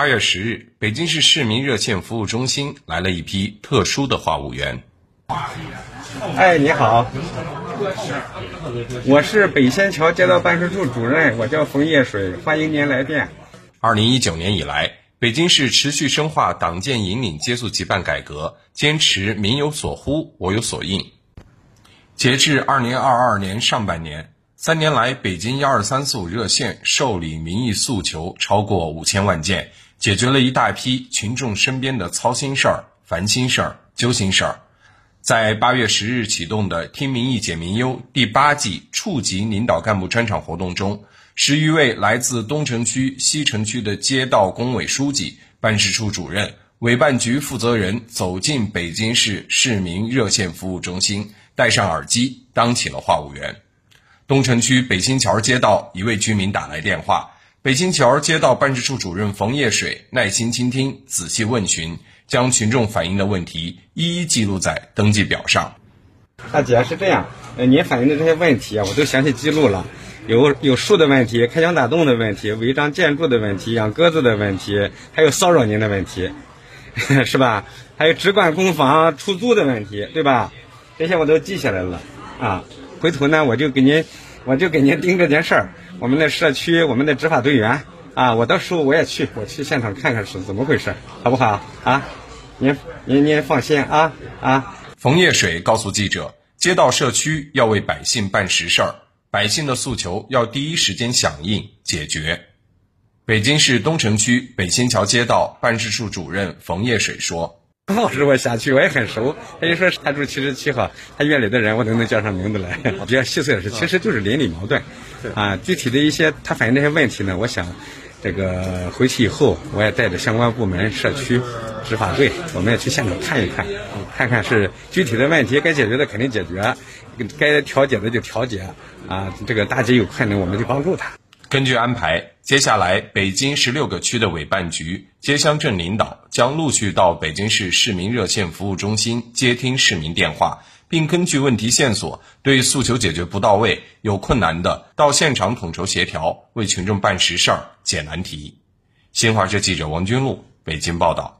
八月十日，北京市市民热线服务中心来了一批特殊的话务员。哎，你好，我是北仙桥街道办事处主任，我叫冯叶水，欢迎您来电。二零一九年以来，北京市持续深化党建引领接速集办改革，坚持民有所呼，我有所应。截至二零二二年上半年。三年来，北京幺二三四五热线受理民意诉求超过五千万件，解决了一大批群众身边的操心事儿、烦心事儿、揪心事儿。在八月十日启动的“听民意解民忧”第八季处级领导干部专场活动中，十余位来自东城区、西城区的街道工委书记、办事处主任、委办局负责人走进北京市市民热线服务中心，戴上耳机，当起了话务员。东城区北新桥街道一位居民打来电话，北新桥街道办事处主任冯叶水耐心倾听，仔细问询，将群众反映的问题一一记录在登记表上。大姐是这样，呃，您反映的这些问题啊，我都详细记录了，有有树的问题，开墙打洞的问题，违章建筑的问题，养鸽子的问题，还有骚扰您的问题，是吧？还有直管公房出租的问题，对吧？这些我都记下来了啊。回头呢，我就给您，我就给您盯这件事儿。我们的社区，我们的执法队员啊，我到时候我也去，我去现场看看是怎么回事，好不好啊？您您您放心啊啊！冯叶水告诉记者，街道社区要为百姓办实事儿，百姓的诉求要第一时间响应解决。北京市东城区北新桥街道办事处主任冯叶水说。老师，我辖区我也很熟。他就说他住七十七号，他院里的人我都能叫上名字来。比较细碎的是，其实就是邻里矛盾。啊，具体的一些他反映这些问题呢，我想这个回去以后，我也带着相关部门、社区、执法队，我们也去现场看一看，看看是具体的问题该解决的肯定解决，该调解的就调解。啊，这个大姐有困难，我们就帮助她。根据安排，接下来北京十六个区的委办局、街乡镇领导将陆续到北京市市民热线服务中心接听市民电话，并根据问题线索，对诉求解决不到位、有困难的，到现场统筹协调，为群众办实事儿、解难题。新华社记者王军路北京报道。